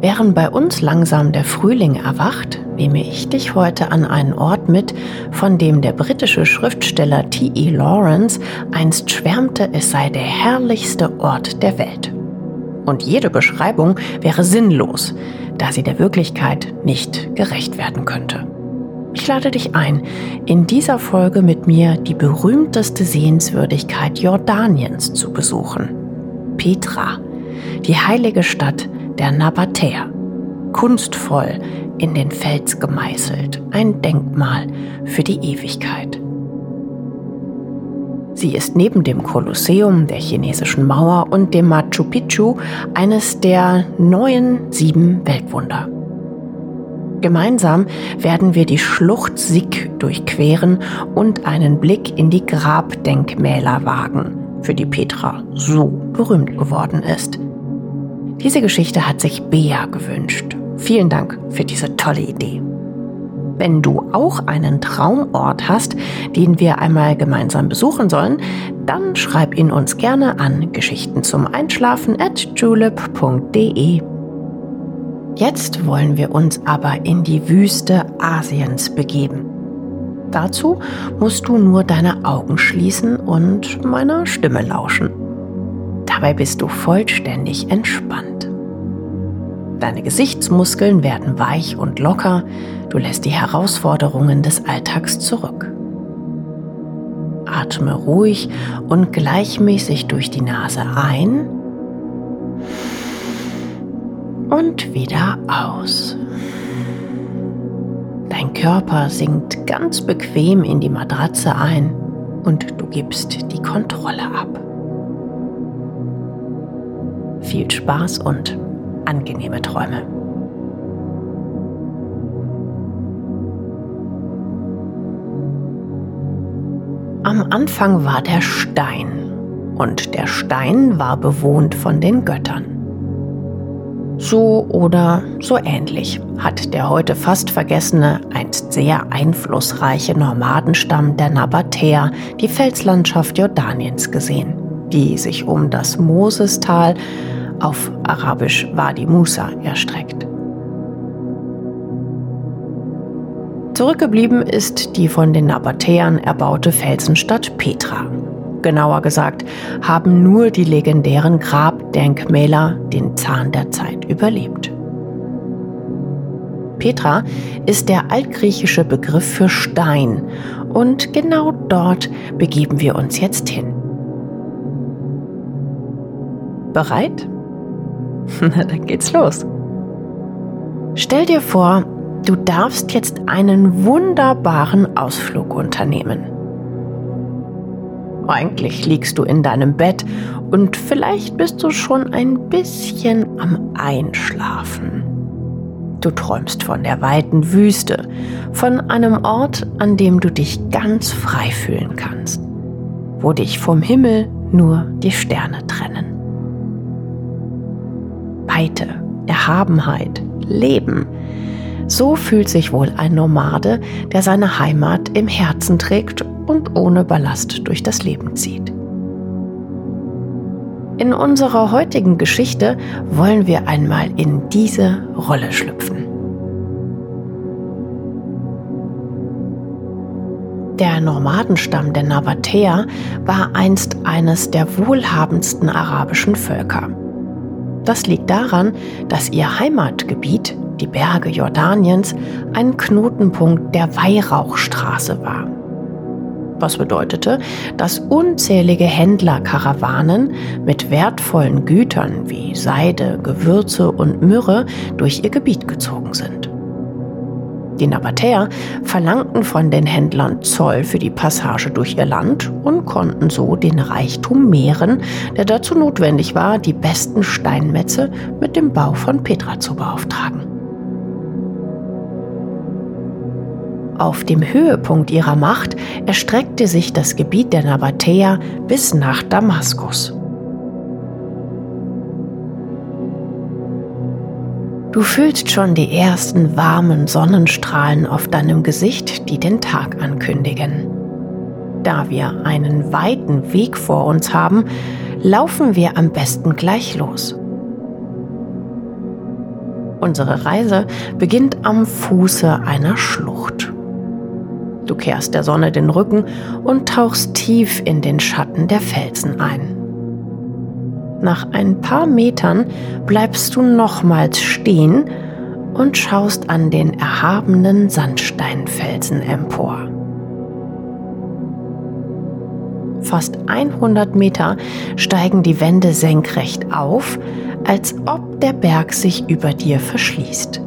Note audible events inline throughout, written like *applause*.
Während bei uns langsam der Frühling erwacht, nehme ich dich heute an einen Ort mit, von dem der britische Schriftsteller T.E. Lawrence einst schwärmte, es sei der herrlichste Ort der Welt. Und jede Beschreibung wäre sinnlos, da sie der Wirklichkeit nicht gerecht werden könnte. Ich lade dich ein, in dieser Folge mit mir die berühmteste Sehenswürdigkeit Jordaniens zu besuchen. Petra, die heilige Stadt der Nabatäer. Kunstvoll in den Fels gemeißelt, ein Denkmal für die Ewigkeit. Sie ist neben dem Kolosseum, der chinesischen Mauer und dem Machu Picchu eines der neuen sieben Weltwunder. Gemeinsam werden wir die Schlucht Sick durchqueren und einen Blick in die Grabdenkmäler wagen, für die Petra so berühmt geworden ist. Diese Geschichte hat sich Bea gewünscht. Vielen Dank für diese tolle Idee. Wenn du auch einen Traumort hast, den wir einmal gemeinsam besuchen sollen, dann schreib ihn uns gerne an Geschichten zum Einschlafen at julep.de. Jetzt wollen wir uns aber in die Wüste Asiens begeben. Dazu musst du nur deine Augen schließen und meiner Stimme lauschen. Dabei bist du vollständig entspannt. Deine Gesichtsmuskeln werden weich und locker, du lässt die Herausforderungen des Alltags zurück. Atme ruhig und gleichmäßig durch die Nase ein und wieder aus. Dein Körper sinkt ganz bequem in die Matratze ein und du gibst die Kontrolle ab. Viel Spaß und angenehme Träume. Am Anfang war der Stein und der Stein war bewohnt von den Göttern. So oder so ähnlich hat der heute fast vergessene, einst sehr einflussreiche Nomadenstamm der Nabatäer die Felslandschaft Jordaniens gesehen, die sich um das Mosestal auf Arabisch Wadi Musa erstreckt. Zurückgeblieben ist die von den Nabatäern erbaute Felsenstadt Petra, genauer gesagt, haben nur die legendären Grabdenkmäler den Zahn der Zeit überlebt. Petra ist der altgriechische Begriff für Stein und genau dort begeben wir uns jetzt hin. Bereit? *laughs* Na, dann geht's los. Stell dir vor, du darfst jetzt einen wunderbaren Ausflug unternehmen. Eigentlich liegst du in deinem Bett und vielleicht bist du schon ein bisschen am Einschlafen. Du träumst von der weiten Wüste, von einem Ort, an dem du dich ganz frei fühlen kannst, wo dich vom Himmel nur die Sterne trennen. Weite, Erhabenheit, Leben. So fühlt sich wohl ein Nomade, der seine Heimat im Herzen trägt und ohne Ballast durch das Leben zieht. In unserer heutigen Geschichte wollen wir einmal in diese Rolle schlüpfen. Der Nomadenstamm der Nabatäer war einst eines der wohlhabendsten arabischen Völker. Das liegt daran, dass ihr Heimatgebiet, die Berge Jordaniens, ein Knotenpunkt der Weihrauchstraße war was bedeutete, dass unzählige Händlerkarawanen mit wertvollen Gütern wie Seide, Gewürze und Myrrhe durch ihr Gebiet gezogen sind. Die Nabatäer verlangten von den Händlern Zoll für die Passage durch ihr Land und konnten so den Reichtum mehren, der dazu notwendig war, die besten Steinmetze mit dem Bau von Petra zu beauftragen. Auf dem Höhepunkt ihrer Macht erstreckte sich das Gebiet der Nabatäer bis nach Damaskus. Du fühlst schon die ersten warmen Sonnenstrahlen auf deinem Gesicht, die den Tag ankündigen. Da wir einen weiten Weg vor uns haben, laufen wir am besten gleich los. Unsere Reise beginnt am Fuße einer Schlucht. Du kehrst der Sonne den Rücken und tauchst tief in den Schatten der Felsen ein. Nach ein paar Metern bleibst du nochmals stehen und schaust an den erhabenen Sandsteinfelsen empor. Fast 100 Meter steigen die Wände senkrecht auf, als ob der Berg sich über dir verschließt.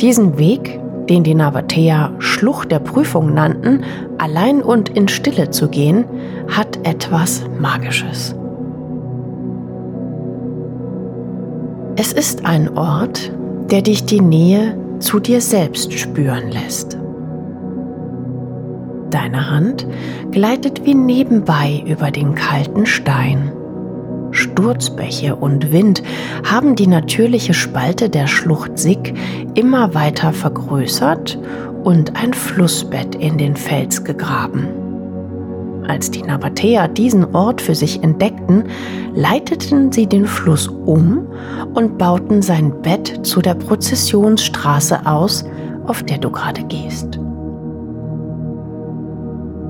Diesen Weg, den die Navatea Schlucht der Prüfung nannten, allein und in Stille zu gehen, hat etwas Magisches. Es ist ein Ort, der dich die Nähe zu dir selbst spüren lässt. Deine Hand gleitet wie nebenbei über den kalten Stein. Sturzbäche und Wind haben die natürliche Spalte der Schlucht Sick immer weiter vergrößert und ein Flussbett in den Fels gegraben. Als die Nabatäer diesen Ort für sich entdeckten, leiteten sie den Fluss um und bauten sein Bett zu der Prozessionsstraße aus, auf der du gerade gehst.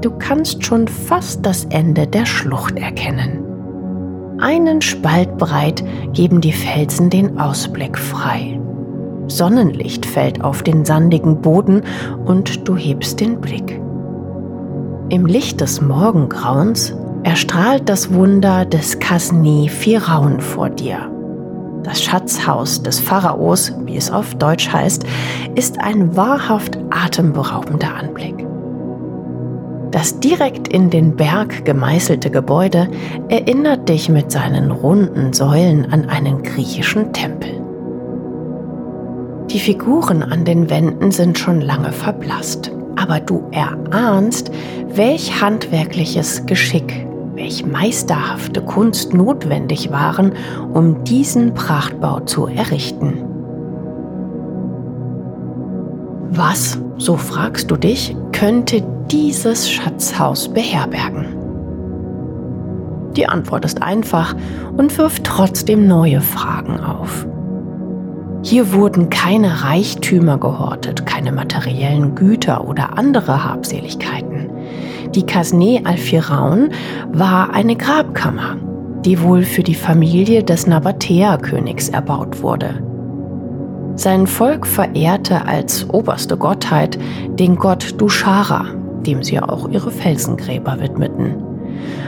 Du kannst schon fast das Ende der Schlucht erkennen. Einen Spalt breit geben die Felsen den Ausblick frei. Sonnenlicht fällt auf den sandigen Boden und du hebst den Blick. Im Licht des Morgengrauens erstrahlt das Wunder des Kasni Firaun vor dir. Das Schatzhaus des Pharaos, wie es auf Deutsch heißt, ist ein wahrhaft atemberaubender Anblick. Das direkt in den Berg gemeißelte Gebäude erinnert dich mit seinen runden Säulen an einen griechischen Tempel. Die Figuren an den Wänden sind schon lange verblasst aber du erahnst, welch handwerkliches Geschick, welch meisterhafte Kunst notwendig waren, um diesen Prachtbau zu errichten. Was, so fragst du dich, könnte dieses Schatzhaus beherbergen? Die Antwort ist einfach und wirft trotzdem neue Fragen auf. Hier wurden keine Reichtümer gehortet, keine materiellen Güter oder andere Habseligkeiten. Die Kasne al-Firaun war eine Grabkammer, die wohl für die Familie des Nabatäer-Königs erbaut wurde. Sein Volk verehrte als oberste Gottheit den Gott Dushara, dem sie auch ihre Felsengräber widmeten.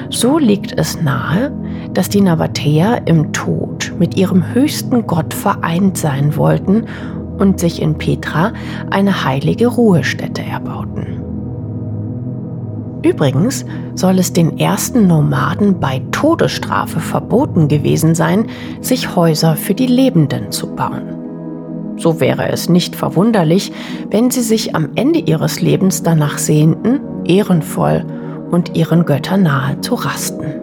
So liegt es nahe, dass die Nabatäer im Tod mit ihrem höchsten Gott vereint sein wollten und sich in Petra eine heilige Ruhestätte erbauten. Übrigens soll es den ersten Nomaden bei Todesstrafe verboten gewesen sein, sich Häuser für die Lebenden zu bauen. So wäre es nicht verwunderlich, wenn sie sich am Ende ihres Lebens danach sehnten, ehrenvoll und ihren Göttern nahe zu rasten.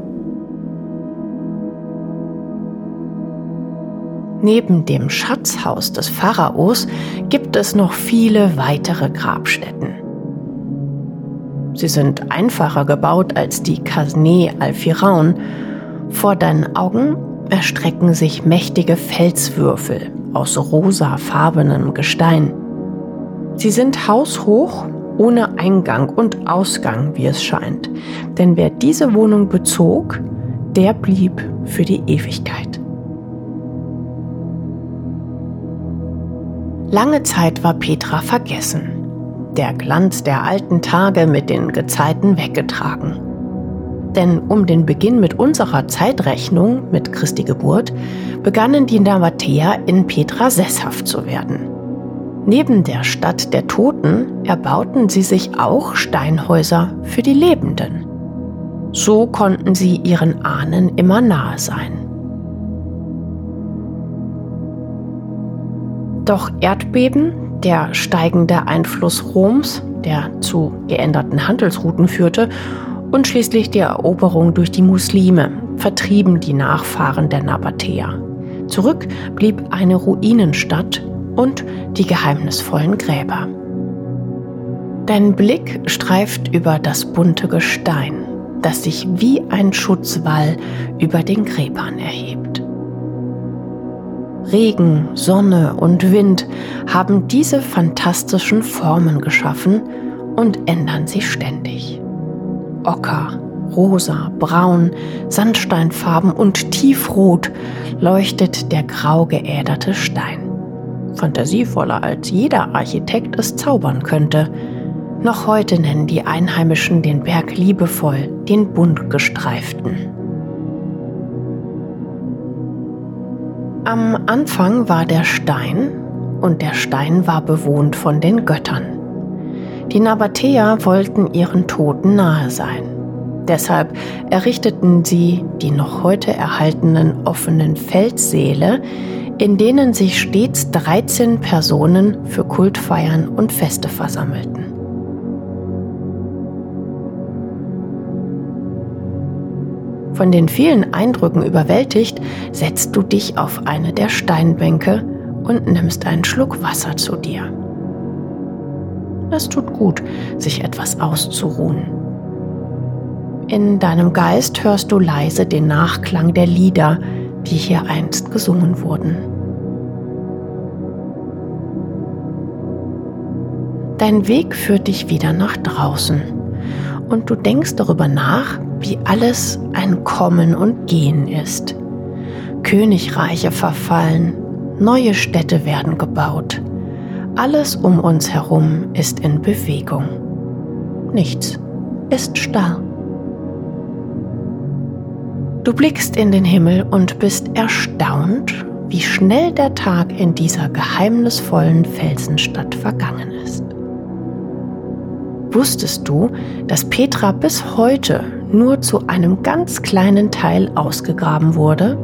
Neben dem Schatzhaus des Pharaos gibt es noch viele weitere Grabstätten. Sie sind einfacher gebaut als die Kasne al-Firaun. Vor deinen Augen erstrecken sich mächtige Felswürfel aus rosafarbenem Gestein. Sie sind haushoch ohne Eingang und Ausgang, wie es scheint. Denn wer diese Wohnung bezog, der blieb für die Ewigkeit. Lange Zeit war Petra vergessen, der Glanz der alten Tage mit den Gezeiten weggetragen. Denn um den Beginn mit unserer Zeitrechnung, mit Christi Geburt, begannen die Navatäer in Petra sesshaft zu werden. Neben der Stadt der Toten erbauten sie sich auch Steinhäuser für die Lebenden. So konnten sie ihren Ahnen immer nahe sein. Doch Erdbeben, der steigende Einfluss Roms, der zu geänderten Handelsrouten führte, und schließlich die Eroberung durch die Muslime vertrieben die Nachfahren der Nabatäer. Zurück blieb eine Ruinenstadt und die geheimnisvollen Gräber. Dein Blick streift über das bunte Gestein, das sich wie ein Schutzwall über den Gräbern erhebt. Regen, Sonne und Wind haben diese fantastischen Formen geschaffen und ändern sie ständig. Ocker, rosa, braun, Sandsteinfarben und tiefrot leuchtet der grau geäderte Stein. Fantasievoller als jeder Architekt es zaubern könnte. Noch heute nennen die Einheimischen den Berg liebevoll den bunt Am Anfang war der Stein und der Stein war bewohnt von den Göttern. Die Nabatäer wollten ihren Toten nahe sein. Deshalb errichteten sie die noch heute erhaltenen offenen Feldsäle, in denen sich stets 13 Personen für Kultfeiern und Feste versammelten. Von den vielen Eindrücken überwältigt, setzt du dich auf eine der Steinbänke und nimmst einen Schluck Wasser zu dir. Es tut gut, sich etwas auszuruhen. In deinem Geist hörst du leise den Nachklang der Lieder, die hier einst gesungen wurden. Dein Weg führt dich wieder nach draußen und du denkst darüber nach, wie alles ein Kommen und Gehen ist. Königreiche verfallen, neue Städte werden gebaut. Alles um uns herum ist in Bewegung. Nichts ist starr. Du blickst in den Himmel und bist erstaunt, wie schnell der Tag in dieser geheimnisvollen Felsenstadt vergangen ist. Wusstest du, dass Petra bis heute nur zu einem ganz kleinen Teil ausgegraben wurde?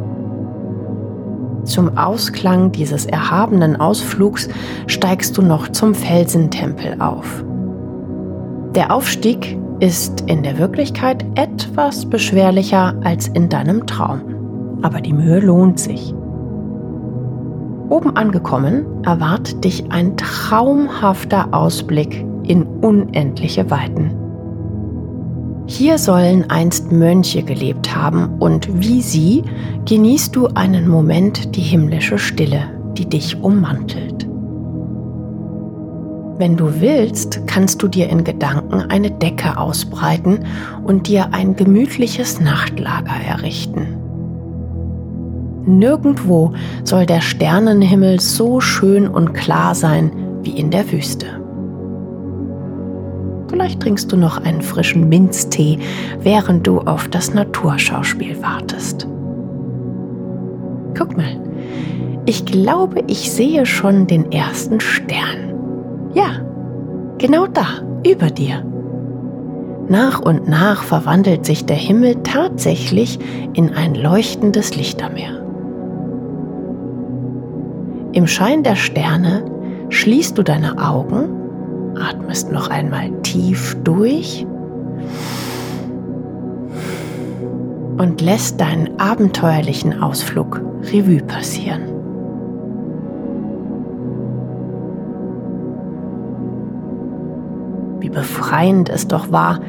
Zum Ausklang dieses erhabenen Ausflugs steigst du noch zum Felsentempel auf. Der Aufstieg ist in der Wirklichkeit etwas beschwerlicher als in deinem Traum, aber die Mühe lohnt sich. Oben angekommen erwartet dich ein traumhafter Ausblick in unendliche Weiten. Hier sollen einst Mönche gelebt haben und wie sie genießt du einen Moment die himmlische Stille, die dich ummantelt. Wenn du willst, kannst du dir in Gedanken eine Decke ausbreiten und dir ein gemütliches Nachtlager errichten. Nirgendwo soll der Sternenhimmel so schön und klar sein wie in der Wüste. Vielleicht trinkst du noch einen frischen Minztee, während du auf das Naturschauspiel wartest. Guck mal, ich glaube, ich sehe schon den ersten Stern. Ja, genau da, über dir. Nach und nach verwandelt sich der Himmel tatsächlich in ein leuchtendes Lichtermeer. Im Schein der Sterne schließt du deine Augen Atmest noch einmal tief durch und lässt deinen abenteuerlichen Ausflug Revue passieren. Wie befreiend es doch war,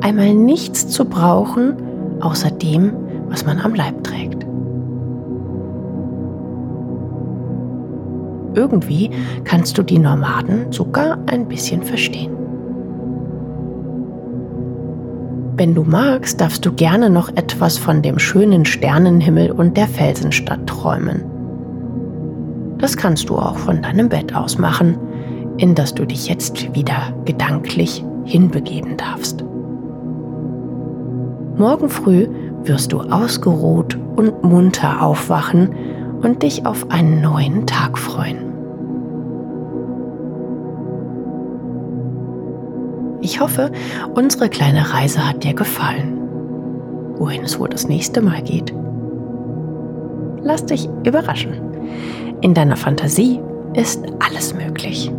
einmal nichts zu brauchen, außer dem, was man am Leib trägt. Irgendwie kannst du die Nomaden sogar ein bisschen verstehen. Wenn du magst, darfst du gerne noch etwas von dem schönen Sternenhimmel und der Felsenstadt träumen. Das kannst du auch von deinem Bett aus machen, in das du dich jetzt wieder gedanklich hinbegeben darfst. Morgen früh wirst du ausgeruht und munter aufwachen und dich auf einen neuen Tag freuen. Ich hoffe, unsere kleine Reise hat dir gefallen. Wohin es wohl das nächste Mal geht. Lass dich überraschen. In deiner Fantasie ist alles möglich.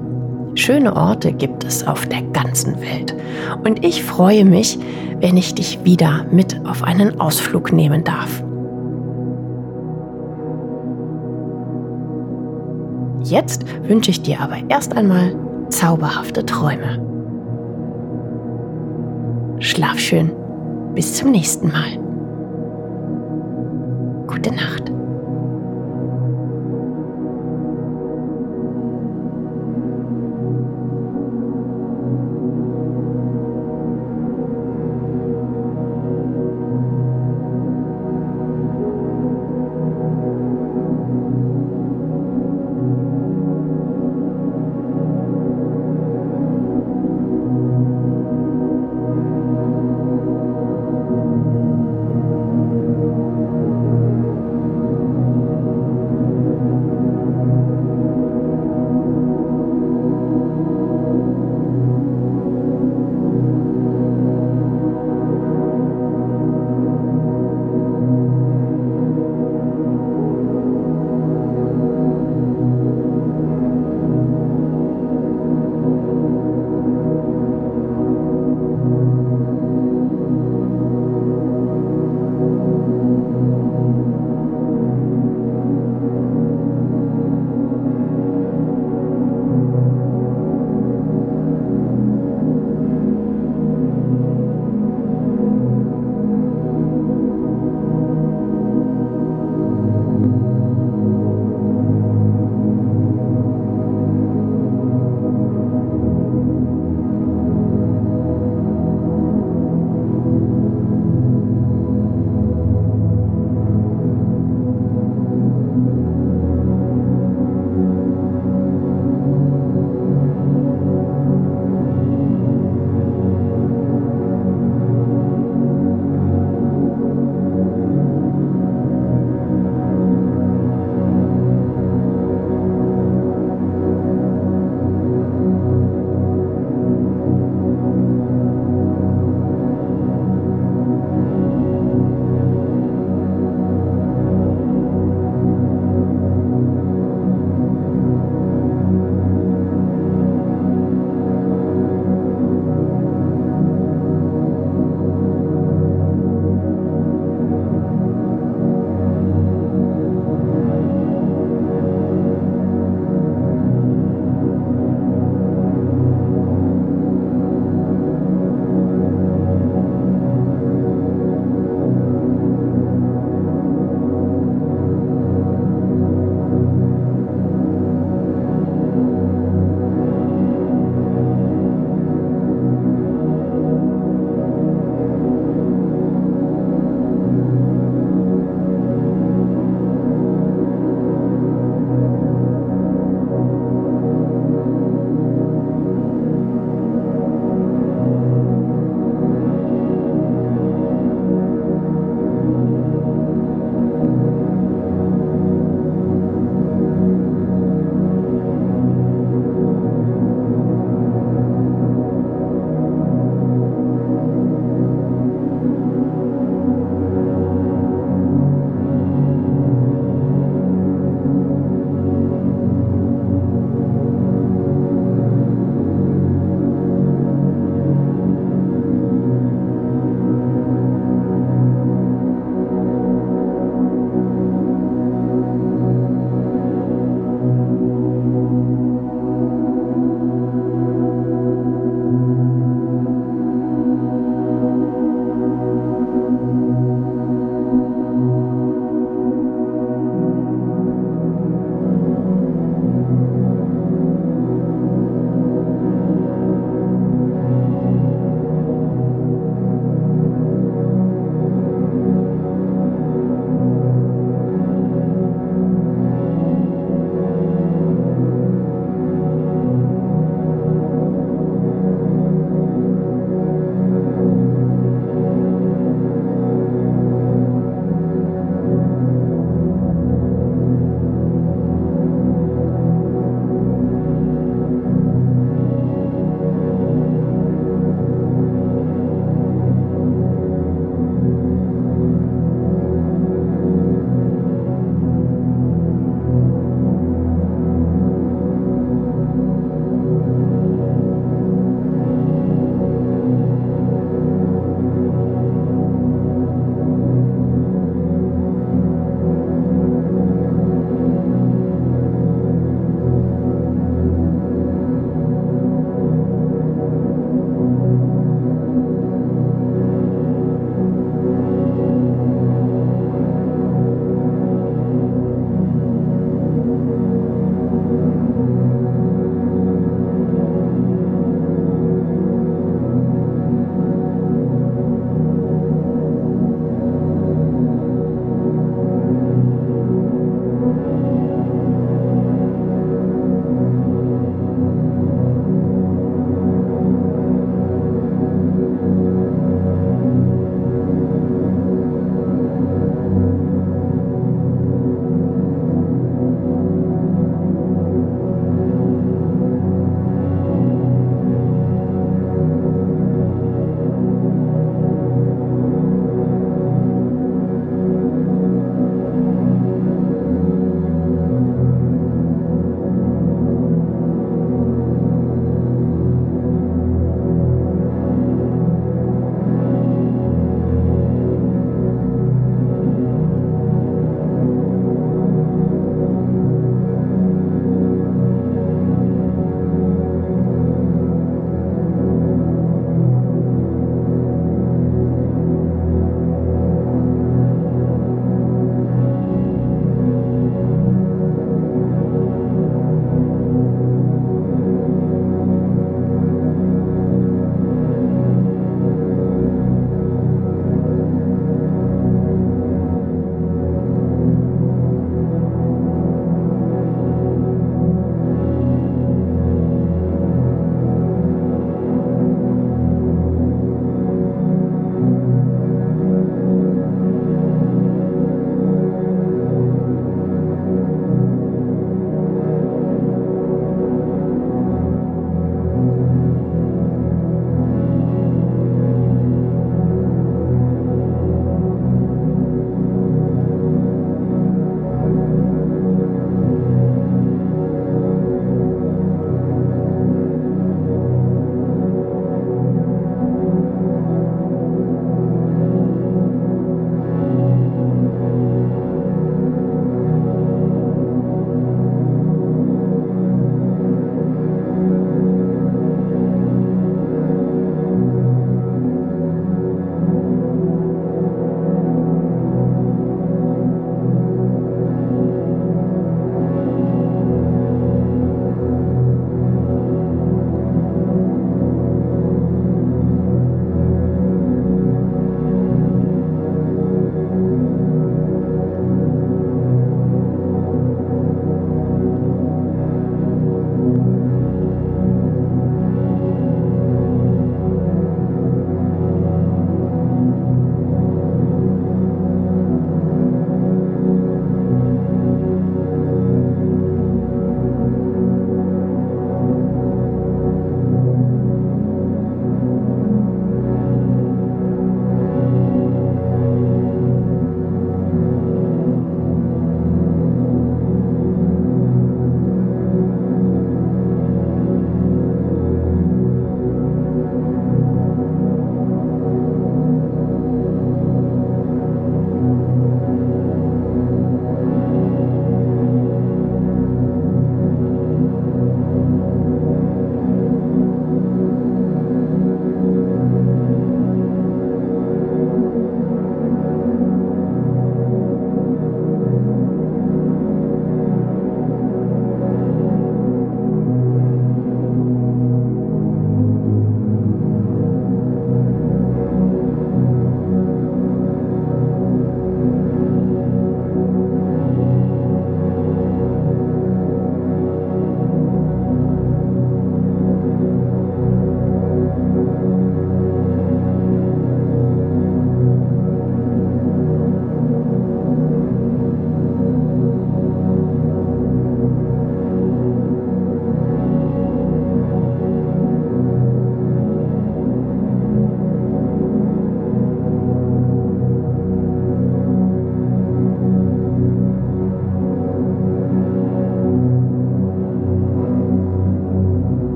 Schöne Orte gibt es auf der ganzen Welt. Und ich freue mich, wenn ich dich wieder mit auf einen Ausflug nehmen darf. Jetzt wünsche ich dir aber erst einmal zauberhafte Träume. Schlaf schön. Bis zum nächsten Mal. Gute Nacht.